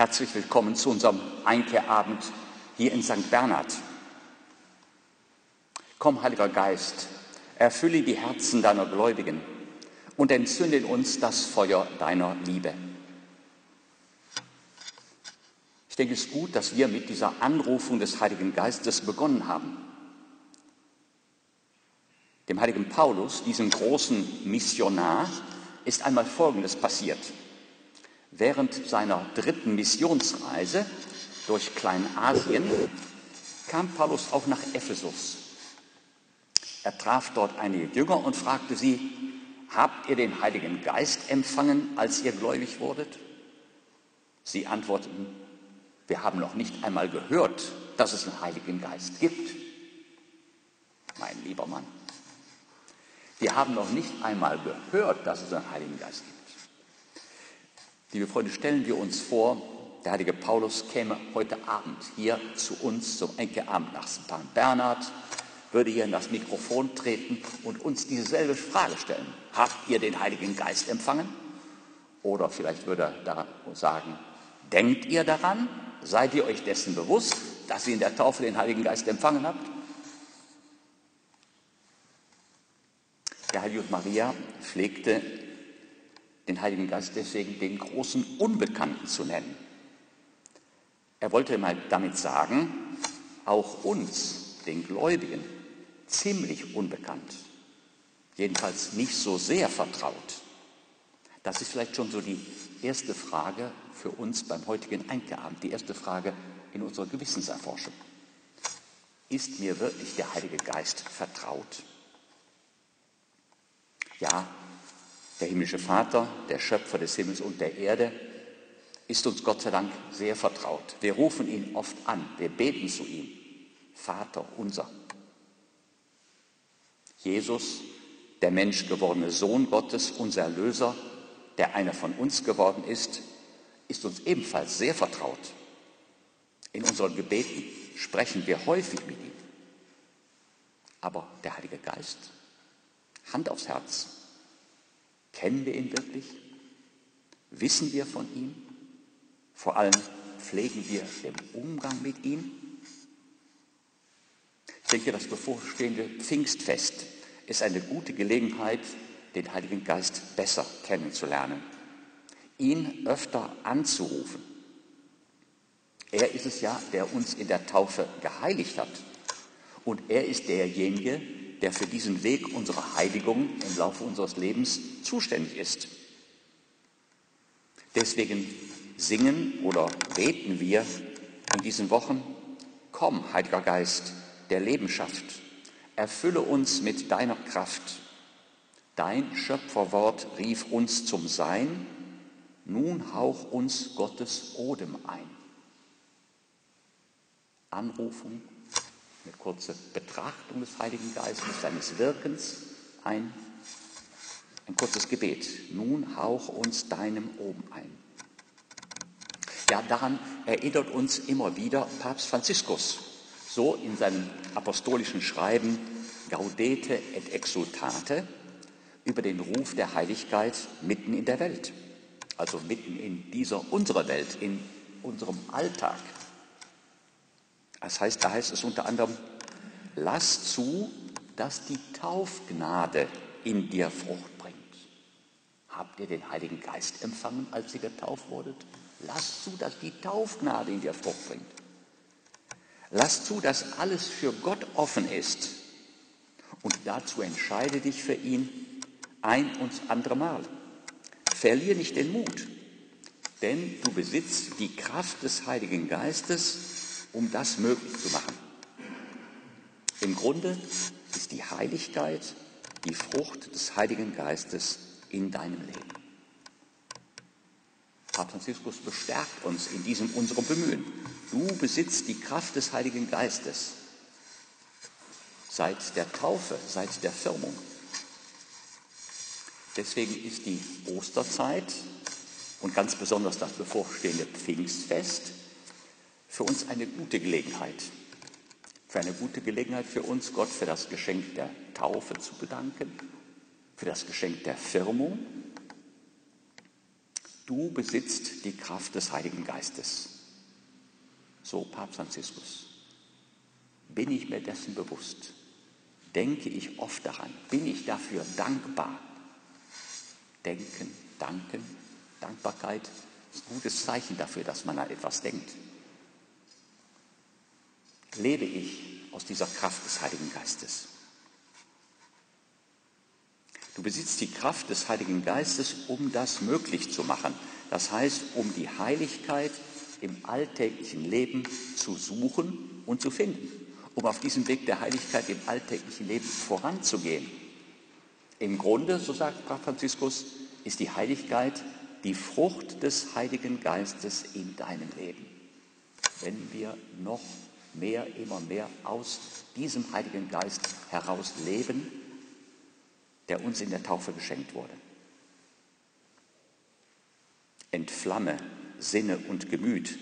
Herzlich willkommen zu unserem Einkehrabend hier in St. Bernhard. Komm, Heiliger Geist, erfülle die Herzen deiner Gläubigen und entzünde in uns das Feuer deiner Liebe. Ich denke, es ist gut, dass wir mit dieser Anrufung des Heiligen Geistes begonnen haben. Dem heiligen Paulus, diesem großen Missionar, ist einmal Folgendes passiert. Während seiner dritten Missionsreise durch Kleinasien kam Paulus auch nach Ephesus. Er traf dort einige Jünger und fragte sie, habt ihr den Heiligen Geist empfangen, als ihr gläubig wurdet? Sie antworteten, wir haben noch nicht einmal gehört, dass es einen Heiligen Geist gibt. Mein lieber Mann, wir haben noch nicht einmal gehört, dass es einen Heiligen Geist gibt. Liebe Freunde, stellen wir uns vor, der heilige Paulus käme heute Abend hier zu uns zum Enkelabend nach St. Bernhard, würde hier in das Mikrofon treten und uns dieselbe Frage stellen. Habt ihr den Heiligen Geist empfangen? Oder vielleicht würde er sagen, denkt ihr daran? Seid ihr euch dessen bewusst, dass ihr in der Taufe den Heiligen Geist empfangen habt? Der heilige Maria pflegte den Heiligen Geist deswegen den großen Unbekannten zu nennen. Er wollte mal damit sagen, auch uns, den Gläubigen, ziemlich unbekannt, jedenfalls nicht so sehr vertraut. Das ist vielleicht schon so die erste Frage für uns beim heutigen Einkeabend, die erste Frage in unserer Gewissenserforschung. Ist mir wirklich der Heilige Geist vertraut? Ja, der himmlische Vater, der Schöpfer des Himmels und der Erde, ist uns Gott sei Dank sehr vertraut. Wir rufen ihn oft an, wir beten zu ihm. Vater unser. Jesus, der menschgewordene Sohn Gottes, unser Erlöser, der einer von uns geworden ist, ist uns ebenfalls sehr vertraut. In unseren Gebeten sprechen wir häufig mit ihm. Aber der Heilige Geist, Hand aufs Herz, kennen wir ihn wirklich? Wissen wir von ihm? Vor allem pflegen wir den Umgang mit ihm? Ich denke, das bevorstehende Pfingstfest ist eine gute Gelegenheit, den Heiligen Geist besser kennenzulernen, ihn öfter anzurufen. Er ist es ja, der uns in der Taufe geheiligt hat. Und er ist derjenige, der für diesen Weg unserer Heiligung im Laufe unseres Lebens zuständig ist. Deswegen singen oder beten wir in diesen Wochen, komm, Heiliger Geist, der Leben schafft, erfülle uns mit deiner Kraft. Dein Schöpferwort rief uns zum Sein, nun hauch uns Gottes Odem ein. Anrufung, eine kurze Betrachtung des Heiligen Geistes, seines Wirkens, ein, ein kurzes Gebet. Nun hauch uns deinem Oben ein. Ja, daran erinnert uns immer wieder Papst Franziskus, so in seinem apostolischen Schreiben Gaudete et Exultate über den Ruf der Heiligkeit mitten in der Welt, also mitten in dieser unserer Welt, in unserem Alltag. Das heißt, da heißt es unter anderem, lass zu, dass die Taufgnade in dir Frucht bringt. Habt ihr den Heiligen Geist empfangen, als ihr getauft wurdet? Lass zu, dass die Taufgnade in dir Frucht bringt. Lass zu, dass alles für Gott offen ist. Und dazu entscheide dich für ihn ein und andere Mal. Verlier nicht den Mut, denn du besitzt die Kraft des Heiligen Geistes, um das möglich zu machen. Im Grunde ist die Heiligkeit die Frucht des Heiligen Geistes in deinem Leben. Papst Franziskus bestärkt uns in diesem unserem Bemühen. Du besitzt die Kraft des Heiligen Geistes seit der Taufe, seit der Firmung. Deswegen ist die Osterzeit und ganz besonders das bevorstehende Pfingstfest für uns eine gute Gelegenheit. Für eine gute Gelegenheit für uns, Gott für das Geschenk der Taufe zu bedanken, für das Geschenk der Firmung du besitzt die Kraft des Heiligen Geistes. So Papst Franziskus. Bin ich mir dessen bewusst? Denke ich oft daran? Bin ich dafür dankbar? Denken, danken, Dankbarkeit ist ein gutes Zeichen dafür, dass man an etwas denkt. Lebe ich aus dieser Kraft des Heiligen Geistes? Du besitzt die Kraft des Heiligen Geistes, um das möglich zu machen. Das heißt, um die Heiligkeit im alltäglichen Leben zu suchen und zu finden, um auf diesem Weg der Heiligkeit im alltäglichen Leben voranzugehen. Im Grunde, so sagt Papst Franziskus, ist die Heiligkeit die Frucht des Heiligen Geistes in deinem Leben. Wenn wir noch mehr, immer mehr aus diesem Heiligen Geist heraus leben, der uns in der Taufe geschenkt wurde. Entflamme Sinne und Gemüt,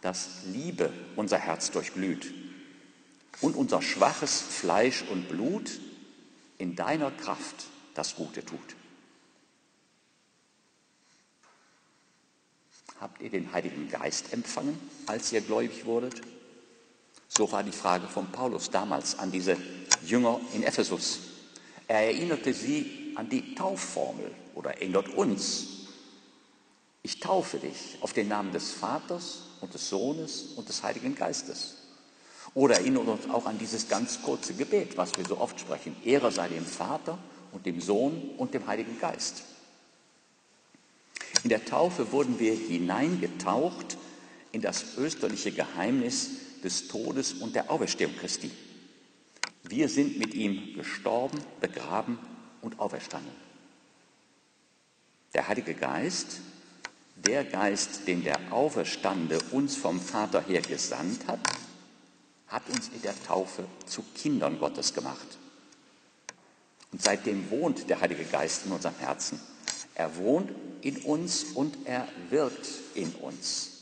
dass Liebe unser Herz durchglüht und unser schwaches Fleisch und Blut in deiner Kraft das Gute tut. Habt ihr den Heiligen Geist empfangen, als ihr gläubig wurdet? So war die Frage von Paulus damals an diese Jünger in Ephesus. Er erinnerte sie an die Taufformel oder erinnert uns. Ich taufe dich auf den Namen des Vaters und des Sohnes und des Heiligen Geistes. Oder erinnert uns auch an dieses ganz kurze Gebet, was wir so oft sprechen. Ehre sei dem Vater und dem Sohn und dem Heiligen Geist. In der Taufe wurden wir hineingetaucht in das österliche Geheimnis des Todes und der Auferstehung Christi. Wir sind mit ihm gestorben, begraben und auferstanden. Der Heilige Geist, der Geist, den der Auferstande uns vom Vater her gesandt hat, hat uns in der Taufe zu Kindern Gottes gemacht. Und seitdem wohnt der Heilige Geist in unserem Herzen. Er wohnt in uns und er wirkt in uns.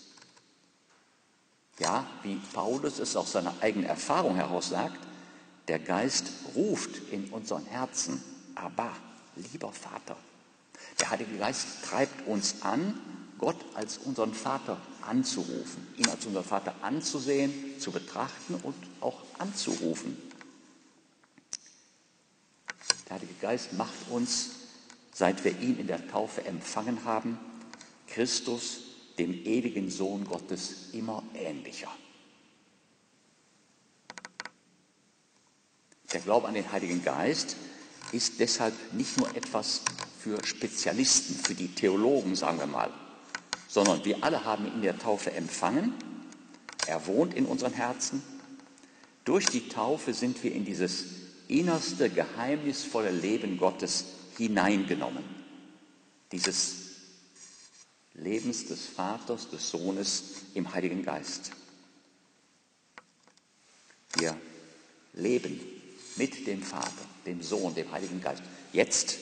Ja, wie Paulus es aus seiner eigenen Erfahrung heraus sagt, der Geist ruft in unseren Herzen, aber lieber Vater. Der Heilige Geist treibt uns an, Gott als unseren Vater anzurufen, ihn als unseren Vater anzusehen, zu betrachten und auch anzurufen. Der Heilige Geist macht uns seit wir ihn in der Taufe empfangen haben, Christus, dem ewigen Sohn Gottes, immer ähnlicher. Der Glaube an den Heiligen Geist ist deshalb nicht nur etwas für Spezialisten, für die Theologen, sagen wir mal, sondern wir alle haben ihn in der Taufe empfangen. Er wohnt in unseren Herzen. Durch die Taufe sind wir in dieses innerste, geheimnisvolle Leben Gottes hineingenommen. Dieses Lebens des Vaters, des Sohnes im Heiligen Geist. Wir leben mit dem Vater, dem Sohn, dem Heiligen Geist. Jetzt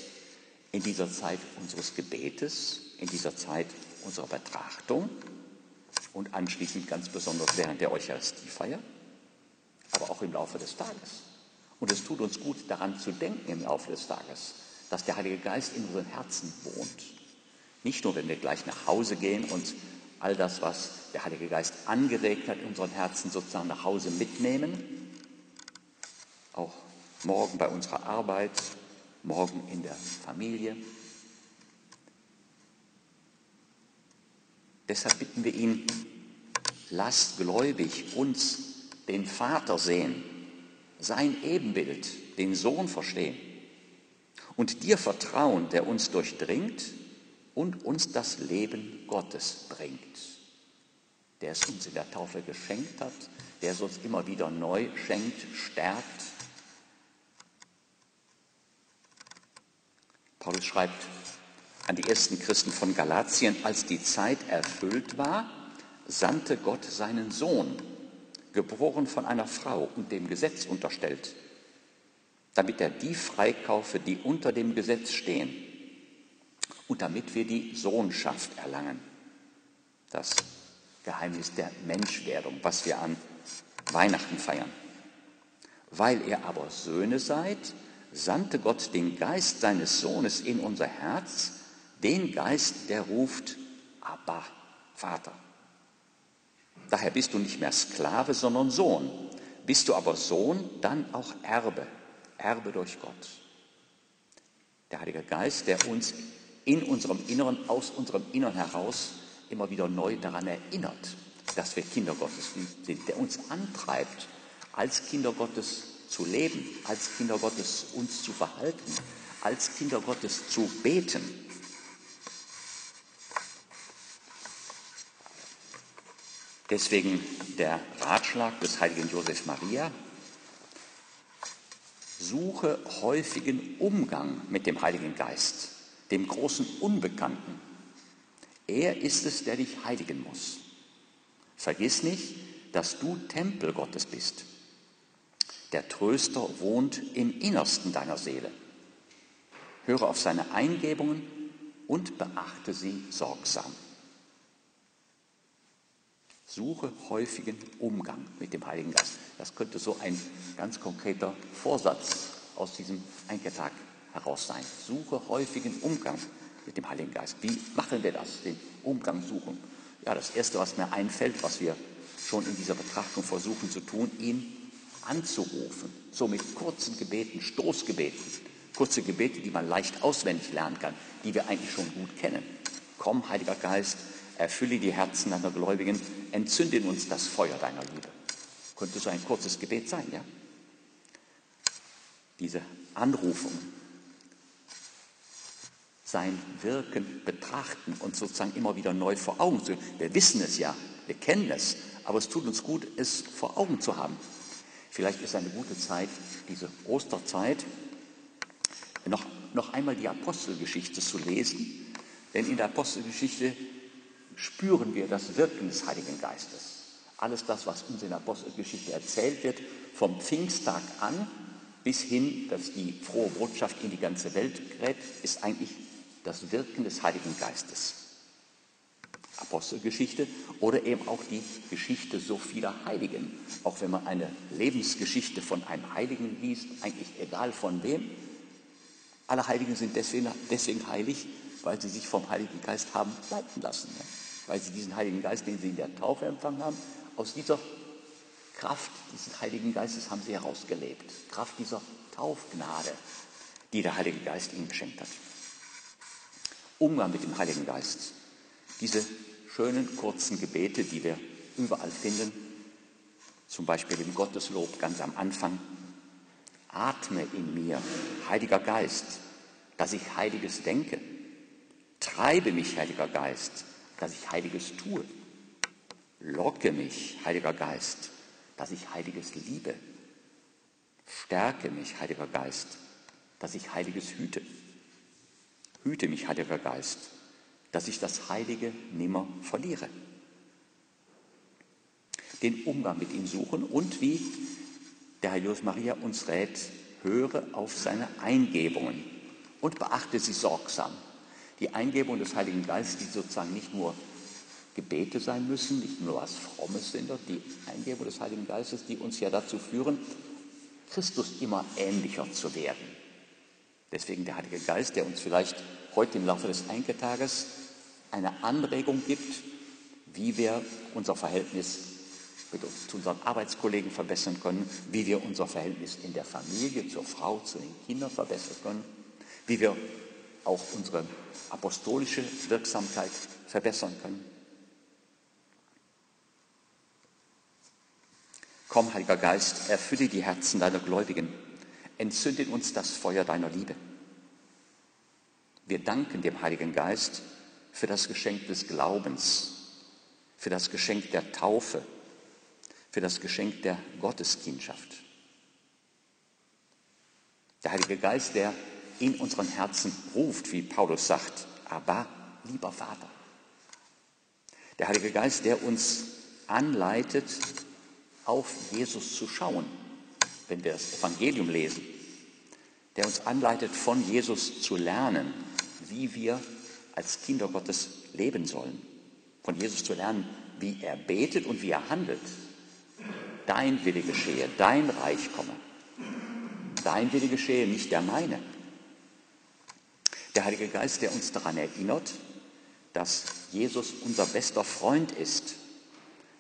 in dieser Zeit unseres Gebetes, in dieser Zeit unserer Betrachtung und anschließend ganz besonders während der Eucharistiefeier, aber auch im Laufe des Tages. Und es tut uns gut, daran zu denken im Laufe des Tages, dass der Heilige Geist in unseren Herzen wohnt. Nicht nur, wenn wir gleich nach Hause gehen und all das, was der Heilige Geist angeregt hat, in unseren Herzen sozusagen nach Hause mitnehmen, auch morgen bei unserer Arbeit, morgen in der Familie. Deshalb bitten wir ihn, lasst gläubig uns den Vater sehen, sein Ebenbild, den Sohn verstehen und dir vertrauen, der uns durchdringt und uns das Leben Gottes bringt, der es uns in der Taufe geschenkt hat, der es uns immer wieder neu schenkt, stärkt. Paulus schreibt an die ersten Christen von Galatien, als die Zeit erfüllt war, sandte Gott seinen Sohn, geboren von einer Frau und dem Gesetz unterstellt, damit er die freikaufe, die unter dem Gesetz stehen und damit wir die Sohnschaft erlangen. Das Geheimnis der Menschwerdung, was wir an Weihnachten feiern. Weil ihr aber Söhne seid, sandte Gott den Geist seines Sohnes in unser Herz, Den Geist, der ruft, Abba, Vater. Daher bist du nicht mehr Sklave, sondern Sohn. Bist du aber Sohn, dann auch Erbe, Erbe durch Gott. Der Heilige Geist, der uns in unserem Inneren, aus unserem Inneren heraus immer wieder neu daran erinnert, dass wir Kinder Gottes sind, der uns antreibt, als Kinder Gottes zu leben, als Kinder Gottes uns zu verhalten, als Kinder Gottes zu beten. Deswegen der Ratschlag des heiligen Josef Maria, suche häufigen Umgang mit dem Heiligen Geist, dem großen Unbekannten. Er ist es, der dich heiligen muss. Vergiss nicht, dass du Tempel Gottes bist. Der Tröster wohnt im Innersten deiner Seele. Höre auf seine Eingebungen und beachte sie sorgsam. Suche häufigen Umgang mit dem Heiligen Geist. Das könnte so ein ganz konkreter Vorsatz aus diesem Einketag heraus sein. Suche häufigen Umgang mit dem Heiligen Geist. Wie machen wir das, den Umgang suchen? Ja, das Erste, was mir einfällt, was wir schon in dieser Betrachtung versuchen zu tun, ihn anzurufen. So mit kurzen Gebeten, Stoßgebeten. Kurze Gebete, die man leicht auswendig lernen kann, die wir eigentlich schon gut kennen. Komm, Heiliger Geist, erfülle die Herzen deiner Gläubigen, entzünde in uns das Feuer deiner Liebe. Könnte so ein kurzes Gebet sein, ja? Diese Anrufung, sein Wirken betrachten und sozusagen immer wieder neu vor Augen zu. Wir wissen es ja, wir kennen es, aber es tut uns gut, es vor Augen zu haben. Vielleicht ist eine gute Zeit, diese Osterzeit, noch, noch einmal die Apostelgeschichte zu lesen, denn in der Apostelgeschichte spüren wir das Wirken des Heiligen Geistes. Alles das, was uns in der Apostelgeschichte erzählt wird, vom Pfingsttag an bis hin, dass die frohe Botschaft in die ganze Welt gerät, ist eigentlich das Wirken des Heiligen Geistes. Apostelgeschichte oder eben auch die Geschichte so vieler Heiligen. Auch wenn man eine Lebensgeschichte von einem Heiligen liest, eigentlich egal von wem, alle Heiligen sind deswegen, deswegen heilig, weil sie sich vom Heiligen Geist haben leiten lassen. Ja? Weil sie diesen Heiligen Geist, den sie in der Taufe empfangen haben, aus dieser Kraft dieses Heiligen Geistes haben sie herausgelebt. Kraft dieser Taufgnade, die der Heilige Geist ihnen geschenkt hat. Umgang mit dem Heiligen Geist. Diese schönen kurzen Gebete, die wir überall finden, zum Beispiel im Gotteslob ganz am Anfang. Atme in mir, Heiliger Geist, dass ich Heiliges denke. Treibe mich, Heiliger Geist, dass ich Heiliges tue. Locke mich, Heiliger Geist, dass ich Heiliges liebe. Stärke mich, Heiliger Geist, dass ich Heiliges hüte. Hüte mich, Heiliger Geist, dass ich das Heilige nimmer verliere. Den Umgang mit ihm suchen und wie der Herr Josef Maria uns rät, höre auf seine Eingebungen und beachte sie sorgsam. Die Eingebung des Heiligen Geistes, die sozusagen nicht nur Gebete sein müssen, nicht nur was Frommes sind, die Eingebung des Heiligen Geistes, die uns ja dazu führen, Christus immer ähnlicher zu werden. Deswegen der Heilige Geist, der uns vielleicht heute im Laufe des Einketages eine Anregung gibt, wie wir unser Verhältnis mit uns, zu unseren Arbeitskollegen verbessern können, wie wir unser Verhältnis in der Familie, zur Frau, zu den Kindern verbessern können, wie wir auch unsere apostolische Wirksamkeit verbessern können. Komm, Heiliger Geist, erfülle die Herzen deiner Gläubigen, entzünde in uns das Feuer deiner Liebe. Wir danken dem Heiligen Geist für das Geschenk des Glaubens, für das Geschenk der Taufe, für das Geschenk der Gotteskindschaft. Der Heilige Geist, der in unseren Herzen ruft, wie Paulus sagt, aber lieber Vater. Der Heilige Geist, der uns anleitet, auf Jesus zu schauen, wenn wir das Evangelium lesen, der uns anleitet, von Jesus zu lernen, wie wir als Kinder Gottes leben sollen. Von Jesus zu lernen, wie er betet und wie er handelt. Dein Wille geschehe, dein Reich komme. Dein Wille geschehe, nicht der meine. Der Heilige Geist, der uns daran erinnert, dass Jesus unser bester Freund ist,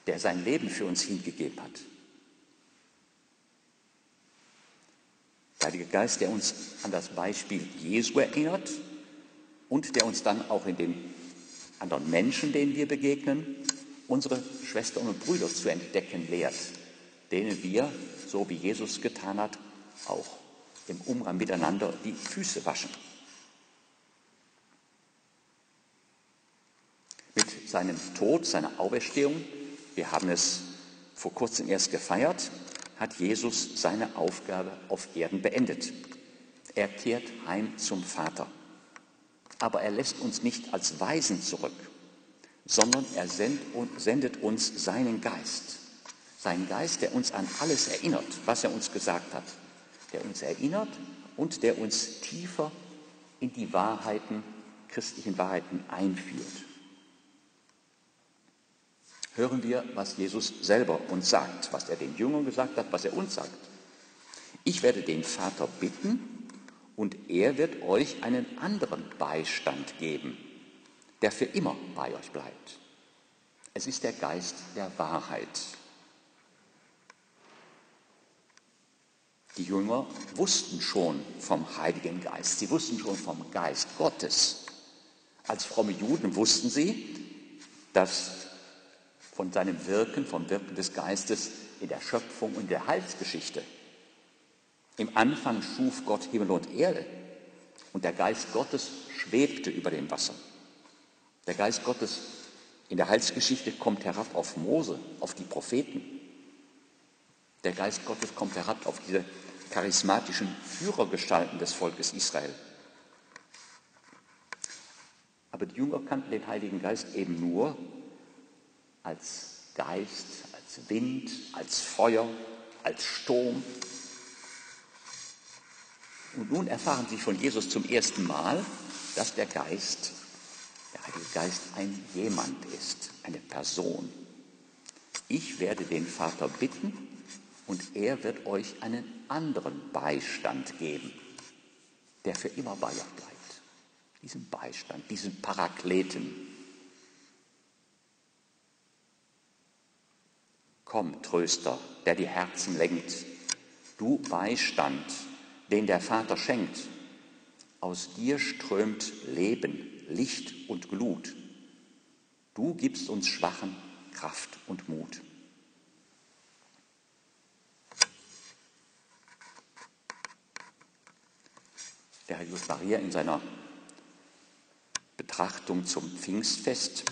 der sein Leben für uns hingegeben hat. Der Heilige Geist, der uns an das Beispiel Jesu erinnert und der uns dann auch in den anderen Menschen, denen wir begegnen, unsere Schwestern und Brüder zu entdecken lehrt, denen wir, so wie Jesus getan hat, auch im Umgang miteinander die Füße waschen. Mit seinem Tod, seiner Auferstehung, wir haben es vor kurzem erst gefeiert, hat Jesus seine Aufgabe auf Erden beendet. Er kehrt heim zum Vater. Aber er lässt uns nicht als Weisen zurück, sondern er sendet uns seinen Geist. Seinen Geist, der uns an alles erinnert, was er uns gesagt hat. Der uns erinnert und der uns tiefer in die Wahrheiten, christlichen Wahrheiten einführt. Hören wir, was Jesus selber uns sagt, was er den Jüngern gesagt hat, was er uns sagt. Ich werde den Vater bitten und er wird euch einen anderen Beistand geben, der für immer bei euch bleibt. Es ist der Geist der Wahrheit. Die Jünger wussten schon vom Heiligen Geist, sie wussten schon vom Geist Gottes. Als fromme Juden wussten sie, dass von seinem Wirken, vom Wirken des Geistes in der Schöpfung und der Heilsgeschichte. Im Anfang schuf Gott Himmel und Erde und der Geist Gottes schwebte über dem Wasser. Der Geist Gottes in der Heilsgeschichte kommt herab auf Mose, auf die Propheten. Der Geist Gottes kommt herab auf diese charismatischen Führergestalten des Volkes Israel. Aber die Jünger kannten den Heiligen Geist eben nur als Geist, als Wind, als Feuer, als Sturm. Und nun erfahren sie von Jesus zum ersten Mal, dass der Geist, der Heilige Geist ein jemand ist, eine Person. Ich werde den Vater bitten und er wird euch einen anderen Beistand geben, der für immer bei euch bleibt. Diesen Beistand, diesen Parakleten, Komm, Tröster, der die Herzen lenkt, du Beistand, den der Vater schenkt. Aus dir strömt Leben, Licht und Glut. Du gibst uns Schwachen Kraft und Mut. Der Herr Jesus Maria in seiner Betrachtung zum Pfingstfest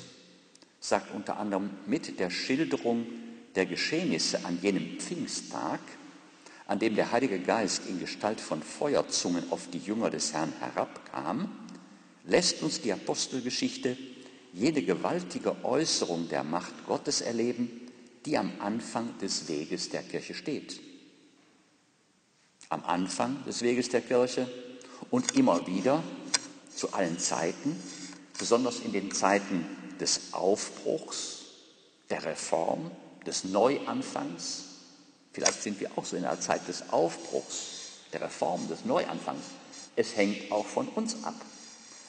sagt unter anderem mit der Schilderung der Geschehnisse an jenem Pfingsttag, an dem der Heilige Geist in Gestalt von Feuerzungen auf die Jünger des Herrn herabkam, lässt uns die Apostelgeschichte jene gewaltige Äußerung der Macht Gottes erleben, die am Anfang des Weges der Kirche steht. Am Anfang des Weges der Kirche und immer wieder zu allen Zeiten, besonders in den Zeiten des Aufbruchs, der Reform, des Neuanfangs. Vielleicht sind wir auch so in einer Zeit des Aufbruchs, der Reform, des Neuanfangs. Es hängt auch von uns ab.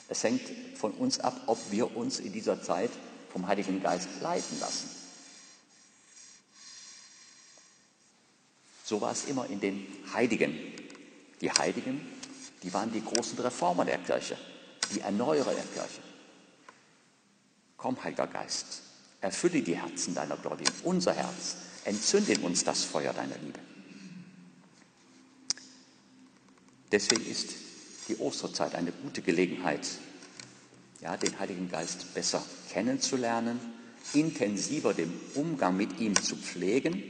Es hängt von uns ab, ob wir uns in dieser Zeit vom Heiligen Geist leiten lassen. So war es immer in den Heiligen. Die Heiligen, die waren die großen Reformer der Kirche, die Erneuerer der Kirche. Komm, Heiliger Geist, Erfülle die Herzen deiner Gläubigen, unser Herz. Entzünde in uns das Feuer deiner Liebe. Deswegen ist die Osterzeit eine gute Gelegenheit, ja, den Heiligen Geist besser kennenzulernen, intensiver den Umgang mit ihm zu pflegen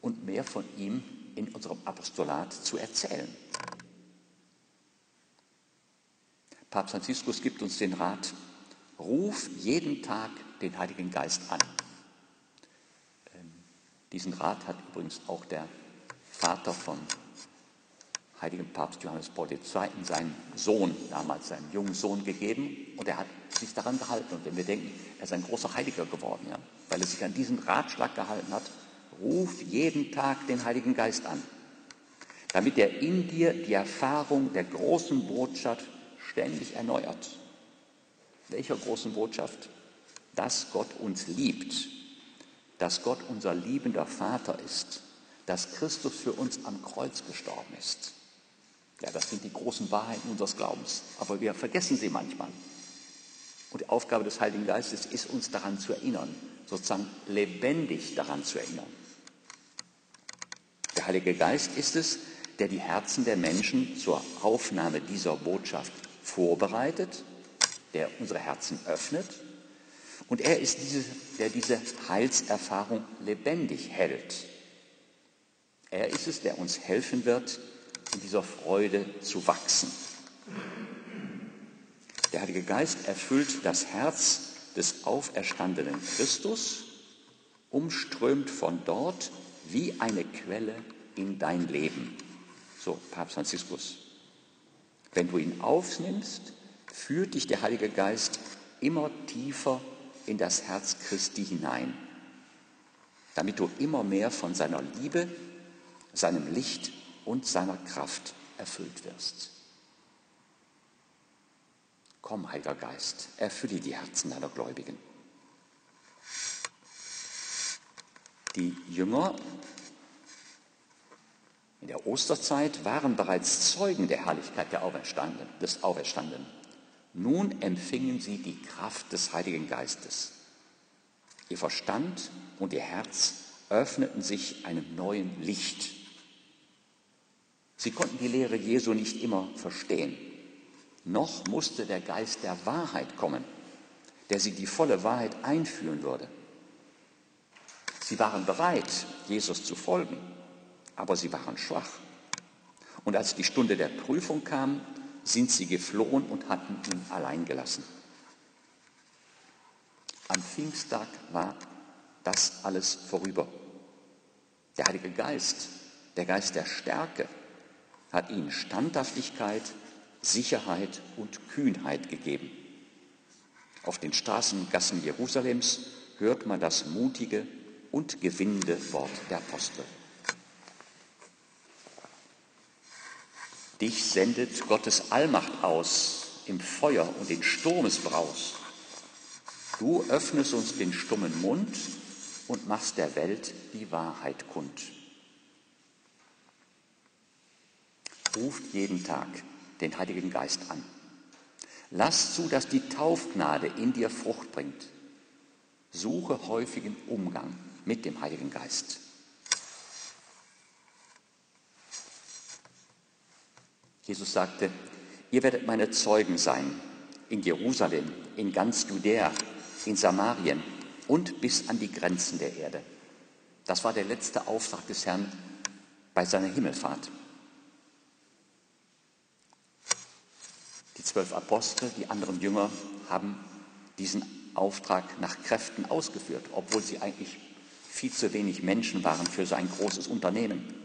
und mehr von ihm in unserem Apostolat zu erzählen. Papst Franziskus gibt uns den Rat, ruf jeden Tag den Heiligen Geist an. Ähm, diesen Rat hat übrigens auch der Vater von heiligen Papst Johannes Paul II. seinen Sohn, damals seinen jungen Sohn gegeben und er hat sich daran gehalten. Und wenn wir denken, er ist ein großer Heiliger geworden, ja, weil er sich an diesen Ratschlag gehalten hat, ruf jeden Tag den Heiligen Geist an, damit er in dir die Erfahrung der großen Botschaft ständig erneuert. Welcher großen Botschaft? Dass Gott uns liebt, dass Gott unser liebender Vater ist, dass Christus für uns am Kreuz gestorben ist. Ja, das sind die großen Wahrheiten unseres Glaubens, aber wir vergessen sie manchmal. Und die Aufgabe des Heiligen Geistes ist, uns daran zu erinnern, sozusagen lebendig daran zu erinnern. Der Heilige Geist ist es, der die Herzen der Menschen zur Aufnahme dieser Botschaft vorbereitet, der unsere Herzen öffnet. Und er ist diese, der diese Heilserfahrung lebendig hält. Er ist es, der uns helfen wird, in dieser Freude zu wachsen. Der Heilige Geist erfüllt das Herz des auferstandenen Christus, umströmt von dort wie eine Quelle in dein Leben. So, Papst Franziskus. Wenn du ihn aufnimmst, führt dich der Heilige Geist immer tiefer in das Herz Christi hinein, damit du immer mehr von seiner Liebe, seinem Licht und seiner Kraft erfüllt wirst. Komm, Heiliger Geist, erfülle die Herzen deiner Gläubigen. Die Jünger in der Osterzeit waren bereits Zeugen der Herrlichkeit der Auferstanden, des Auferstandenen. Nun empfingen sie die Kraft des Heiligen Geistes. Ihr Verstand und ihr Herz öffneten sich einem neuen Licht. Sie konnten die Lehre Jesu nicht immer verstehen noch musste der Geist der Wahrheit kommen, der sie die volle Wahrheit einführen würde. Sie waren bereit, Jesus zu folgen, aber sie waren schwach. Und als die Stunde der Prüfung kam, sind sie geflohen und hatten ihn allein gelassen. Am Pfingsttag war das alles vorüber. Der Heilige Geist, der Geist der Stärke, hat ihnen Standhaftigkeit Sicherheit und Kühnheit gegeben. Auf den Straßengassen Jerusalems hört man das mutige und gewinnende Wort der Apostel. Dich sendet Gottes Allmacht aus im Feuer und in Sturmesbraus. Du öffnest uns den stummen Mund und machst der Welt die Wahrheit kund. Ruft jeden Tag den Heiligen Geist an. Lass zu, dass die Taufgnade in dir Frucht bringt. Suche häufigen Umgang mit dem Heiligen Geist. Jesus sagte, ihr werdet meine Zeugen sein in Jerusalem, in ganz Judäa, in Samarien und bis an die Grenzen der Erde. Das war der letzte Auftrag des Herrn bei seiner Himmelfahrt. Die zwölf Apostel, die anderen Jünger haben diesen Auftrag nach Kräften ausgeführt, obwohl sie eigentlich viel zu wenig Menschen waren für so ein großes Unternehmen.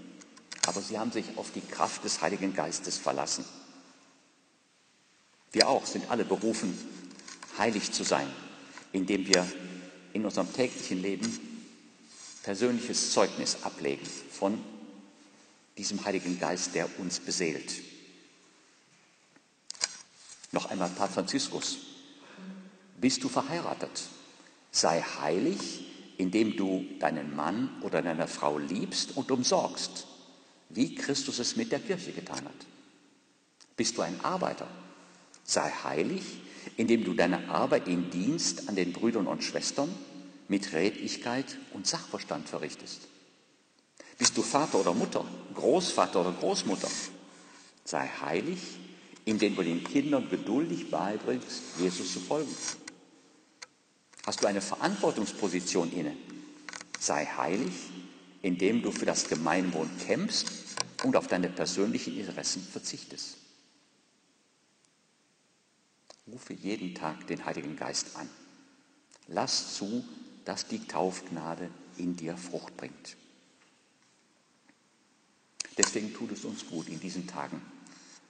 Aber sie haben sich auf die Kraft des Heiligen Geistes verlassen. Wir auch sind alle berufen, heilig zu sein, indem wir in unserem täglichen Leben persönliches Zeugnis ablegen von diesem Heiligen Geist, der uns beseelt. Noch einmal Papst Franziskus. Bist du verheiratet? Sei heilig, indem du deinen Mann oder deine Frau liebst und umsorgst, wie Christus es mit der Kirche getan hat. Bist du ein Arbeiter? Sei heilig, indem du deine Arbeit in Dienst an den Brüdern und Schwestern mit Redlichkeit und Sachverstand verrichtest. Bist du Vater oder Mutter, Großvater oder Großmutter? Sei heilig, indem du den Kindern geduldig beibringst, Jesus zu folgen. Hast du eine Verantwortungsposition inne? Sei heilig, indem du für das Gemeinwohl kämpfst und auf deine persönlichen Interessen verzichtest. Rufe jeden Tag den Heiligen Geist an. Lass zu, dass die Taufgnade in dir Frucht bringt. Deswegen tut es uns gut in diesen Tagen,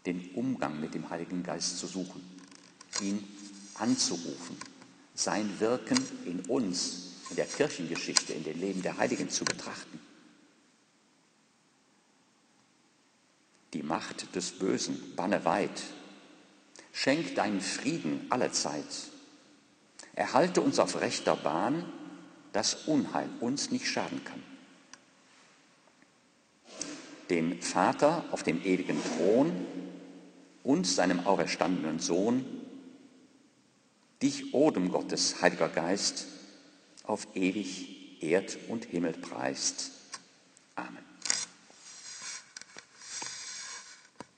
den Umgang mit dem Heiligen Geist zu suchen, ihn anzurufen, sein Wirken in uns, in der Kirchengeschichte, in dem Leben der Heiligen zu betrachten. Die Macht des Bösen banne weit, Schenk deinen Frieden allezeit. Erhalte uns auf rechter Bahn, dass Unheil uns nicht schaden kann. Den Vater auf dem ewigen Thron und seinem auferstandenen Sohn, dich, Odem Gottes, Heiliger Geist, auf ewig Erd und Himmel preist. Amen.